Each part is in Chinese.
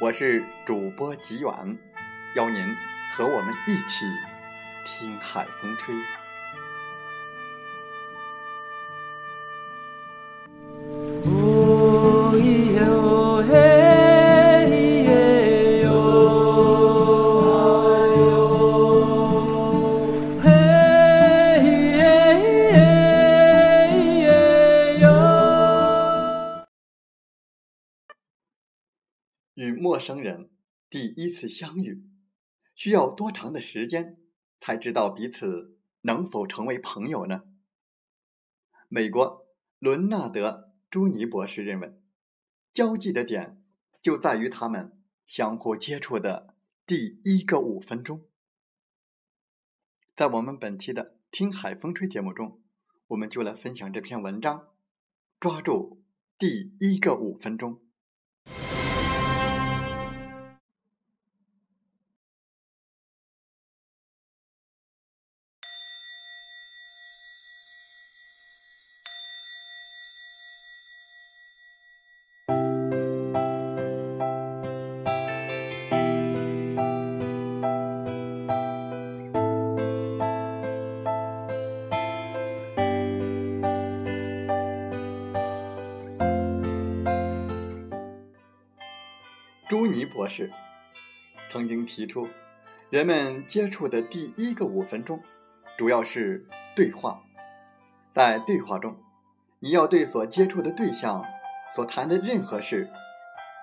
我是主播吉远，邀您。和我们一起听海风吹。次相遇。需要多长的时间才知道彼此能否成为朋友呢？美国伦纳德·朱尼博士认为，交际的点就在于他们相互接触的第一个五分钟。在我们本期的《听海风吹》节目中，我们就来分享这篇文章：抓住第一个五分钟。朱尼博士曾经提出，人们接触的第一个五分钟，主要是对话。在对话中，你要对所接触的对象所谈的任何事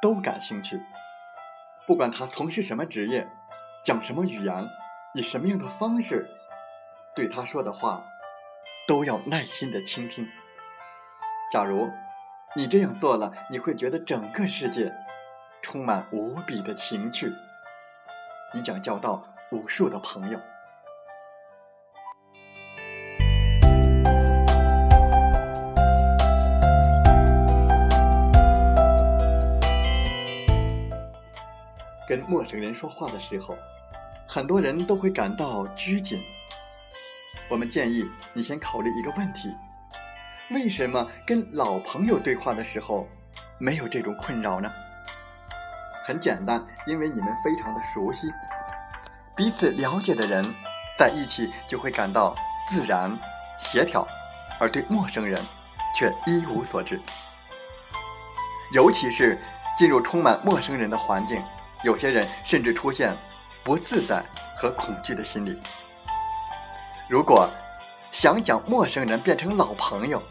都感兴趣，不管他从事什么职业，讲什么语言，以什么样的方式，对他说的话，都要耐心的倾听。假如你这样做了，你会觉得整个世界。充满无比的情趣，你将交到无数的朋友。跟陌生人说话的时候，很多人都会感到拘谨。我们建议你先考虑一个问题：为什么跟老朋友对话的时候没有这种困扰呢？很简单，因为你们非常的熟悉，彼此了解的人在一起就会感到自然协调，而对陌生人却一无所知。尤其是进入充满陌生人的环境，有些人甚至出现不自在和恐惧的心理。如果想将陌生人变成老朋友，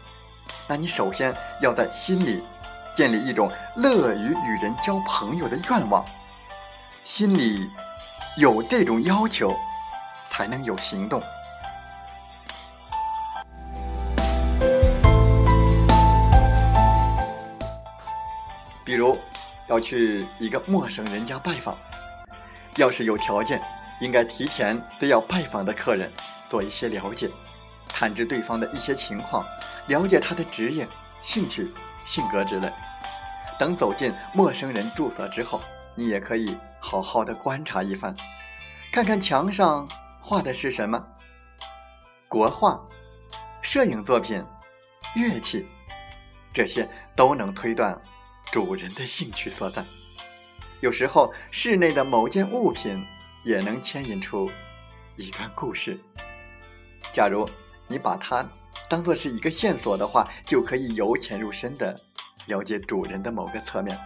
那你首先要在心里。建立一种乐于与人交朋友的愿望，心里有这种要求，才能有行动。比如，要去一个陌生人家拜访，要是有条件，应该提前对要拜访的客人做一些了解，探知对方的一些情况，了解他的职业、兴趣、性格之类。等走进陌生人住所之后，你也可以好好的观察一番，看看墙上画的是什么，国画、摄影作品、乐器，这些都能推断主人的兴趣所在。有时候，室内的某件物品也能牵引出一段故事。假如你把它当做是一个线索的话，就可以由浅入深的了解主人的某个侧面。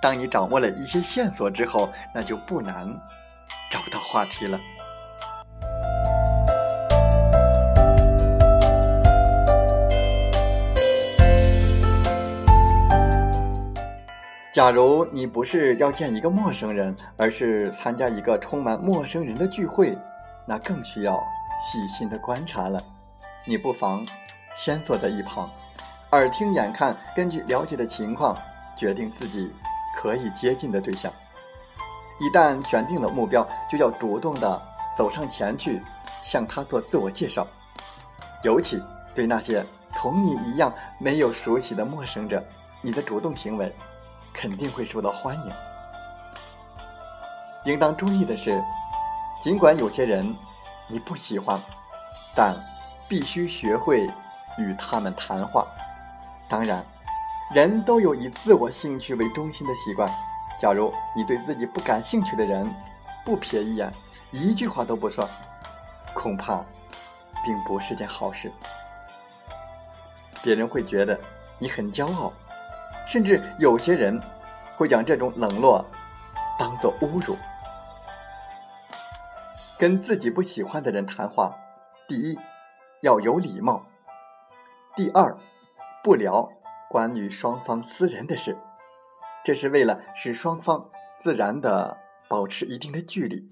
当你掌握了一些线索之后，那就不难找到话题了。假如你不是要见一个陌生人，而是参加一个充满陌生人的聚会，那更需要细心的观察了。你不妨先坐在一旁，耳听眼看，根据了解的情况，决定自己可以接近的对象。一旦选定了目标，就要主动的走上前去，向他做自我介绍。尤其对那些同你一样没有熟悉的陌生者，你的主动行为。肯定会受到欢迎。应当注意的是，尽管有些人你不喜欢，但必须学会与他们谈话。当然，人都有以自我兴趣为中心的习惯。假如你对自己不感兴趣的人不瞥一眼，一句话都不说，恐怕并不是件好事。别人会觉得你很骄傲。甚至有些人会将这种冷落当做侮辱。跟自己不喜欢的人谈话，第一要有礼貌；第二，不聊关于双方私人的事，这是为了使双方自然的保持一定的距离。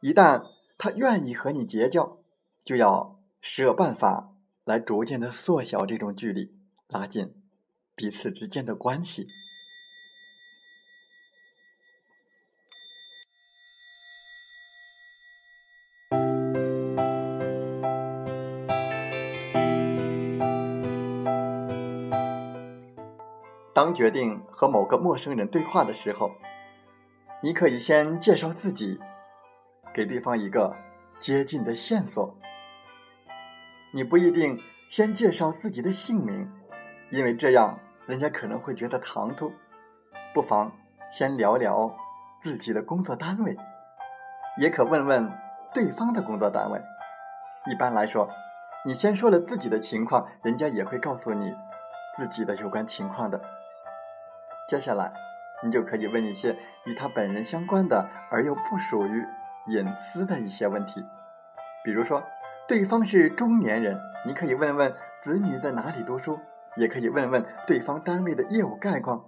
一旦他愿意和你结交，就要设办法来逐渐的缩小这种距离，拉近。彼此之间的关系。决定和某个陌生人对话的时候，你可以先介绍自己，给对方一个接近的线索。你不一定先介绍自己的姓名，因为这样。人家可能会觉得唐突，不妨先聊聊自己的工作单位，也可问问对方的工作单位。一般来说，你先说了自己的情况，人家也会告诉你自己的有关情况的。接下来，你就可以问一些与他本人相关的而又不属于隐私的一些问题，比如说，对方是中年人，你可以问问子女在哪里读书。也可以问问对方单位的业务概况，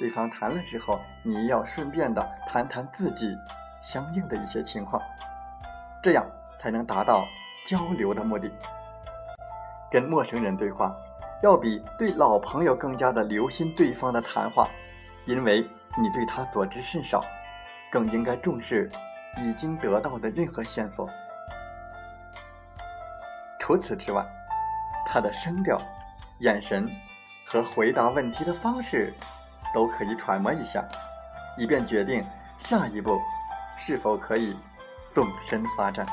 对方谈了之后，你要顺便的谈谈自己相应的一些情况，这样才能达到交流的目的。跟陌生人对话，要比对老朋友更加的留心对方的谈话，因为你对他所知甚少，更应该重视已经得到的任何线索。除此之外，他的声调。眼神和回答问题的方式都可以揣摩一下，以便决定下一步是否可以纵深发展。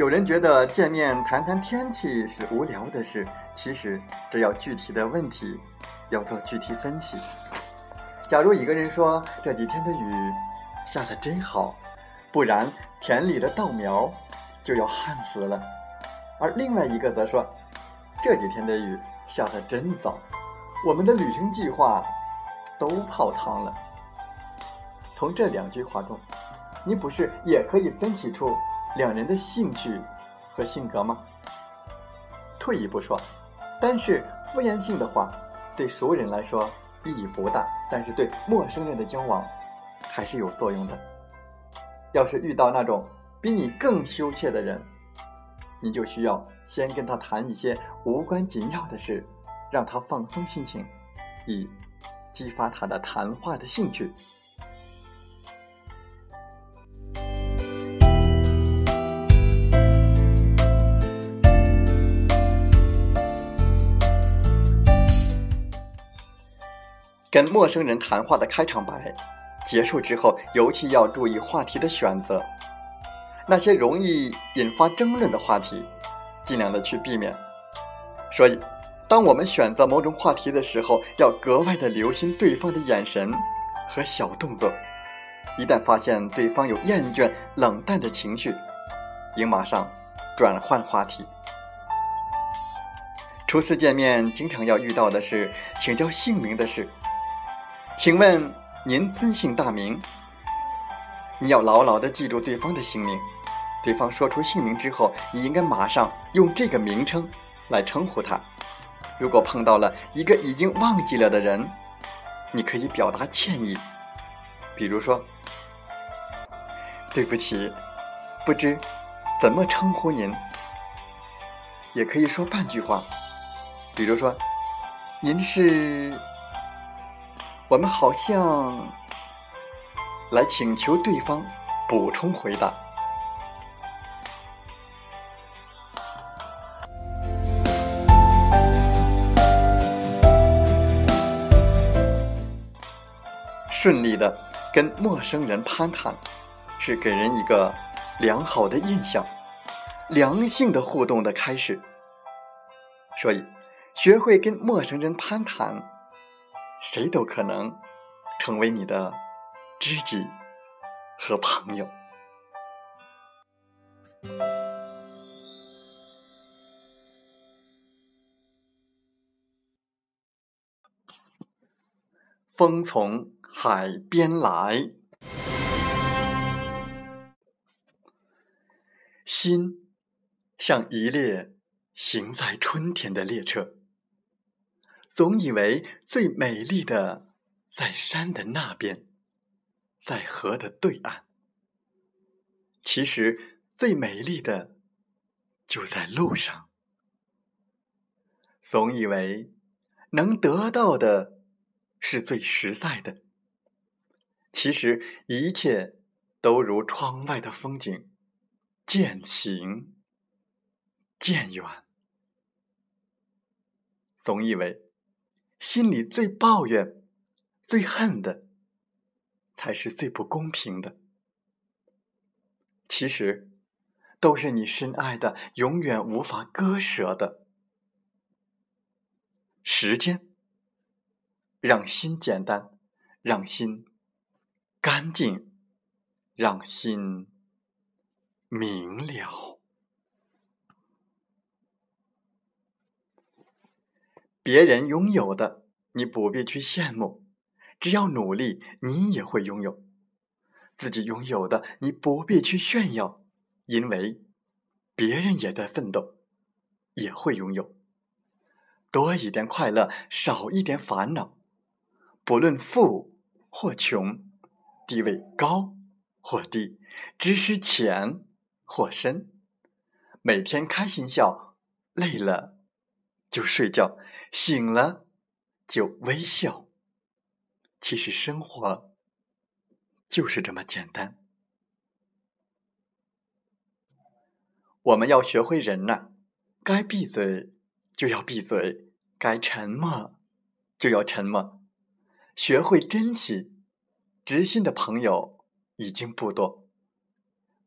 有人觉得见面谈谈天气是无聊的事，其实这要具体的问题要做具体分析。假如一个人说这几天的雨下的真好。不然，田里的稻苗就要旱死了。而另外一个则说：“这几天的雨下得真早，我们的旅行计划都泡汤了。”从这两句话中，你不是也可以分析出两人的兴趣和性格吗？退一步说，单是敷衍性的话，对熟人来说意义不大，但是对陌生人的交往还是有作用的。要是遇到那种比你更羞怯的人，你就需要先跟他谈一些无关紧要的事，让他放松心情，以激发他的谈话的兴趣。跟陌生人谈话的开场白。结束之后，尤其要注意话题的选择，那些容易引发争论的话题，尽量的去避免。所以，当我们选择某种话题的时候，要格外的留心对方的眼神和小动作，一旦发现对方有厌倦、冷淡的情绪，应马上转换话题。初次见面，经常要遇到的是请教姓名的事。请问您尊姓大名？你要牢牢的记住对方的姓名。对方说出姓名之后，你应该马上用这个名称来称呼他。如果碰到了一个已经忘记了的人，你可以表达歉意，比如说：“对不起，不知怎么称呼您。”也可以说半句话，比如说：“您是……我们好像来请求对方补充回答。”顺利的跟陌生人攀谈，是给人一个良好的印象、良性的互动的开始。所以，学会跟陌生人攀谈，谁都可能成为你的知己和朋友。风从。海边来，心像一列行在春天的列车，总以为最美丽的在山的那边，在河的对岸。其实最美丽的就在路上，总以为能得到的是最实在的。其实一切都如窗外的风景，渐行渐远。总以为心里最抱怨、最恨的，才是最不公平的。其实都是你深爱的、永远无法割舍的。时间让心简单，让心。干净，让心明了。别人拥有的，你不必去羡慕；只要努力，你也会拥有。自己拥有的，你不必去炫耀，因为别人也在奋斗，也会拥有。多一点快乐，少一点烦恼。不论富或穷。地位高或低，知识浅或深，每天开心笑，累了就睡觉，醒了就微笑。其实生活就是这么简单。我们要学会忍耐，该闭嘴就要闭嘴，该沉默就要沉默，学会珍惜。知心的朋友已经不多，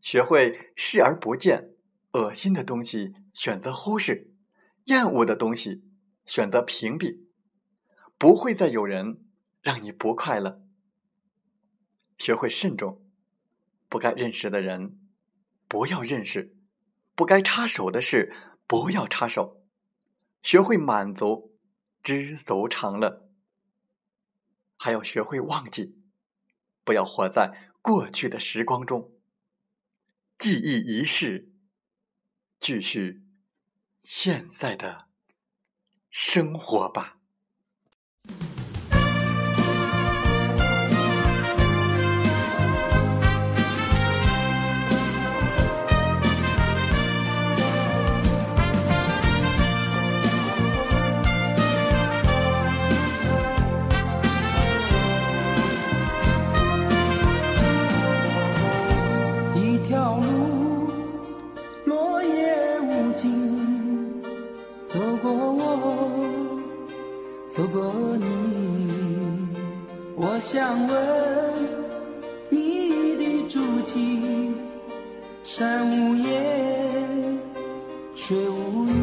学会视而不见，恶心的东西选择忽视，厌恶的东西选择屏蔽，不会再有人让你不快乐。学会慎重，不该认识的人不要认识，不该插手的事不要插手。学会满足，知足常乐，还要学会忘记。不要活在过去的时光中，记忆一世，继续现在的生活吧。山无言，水无语。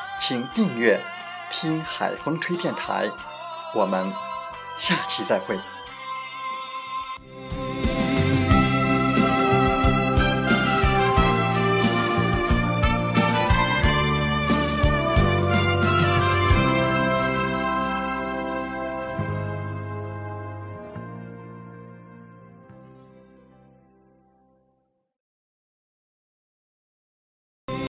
请订阅“听海风吹电台”。我们下期再会。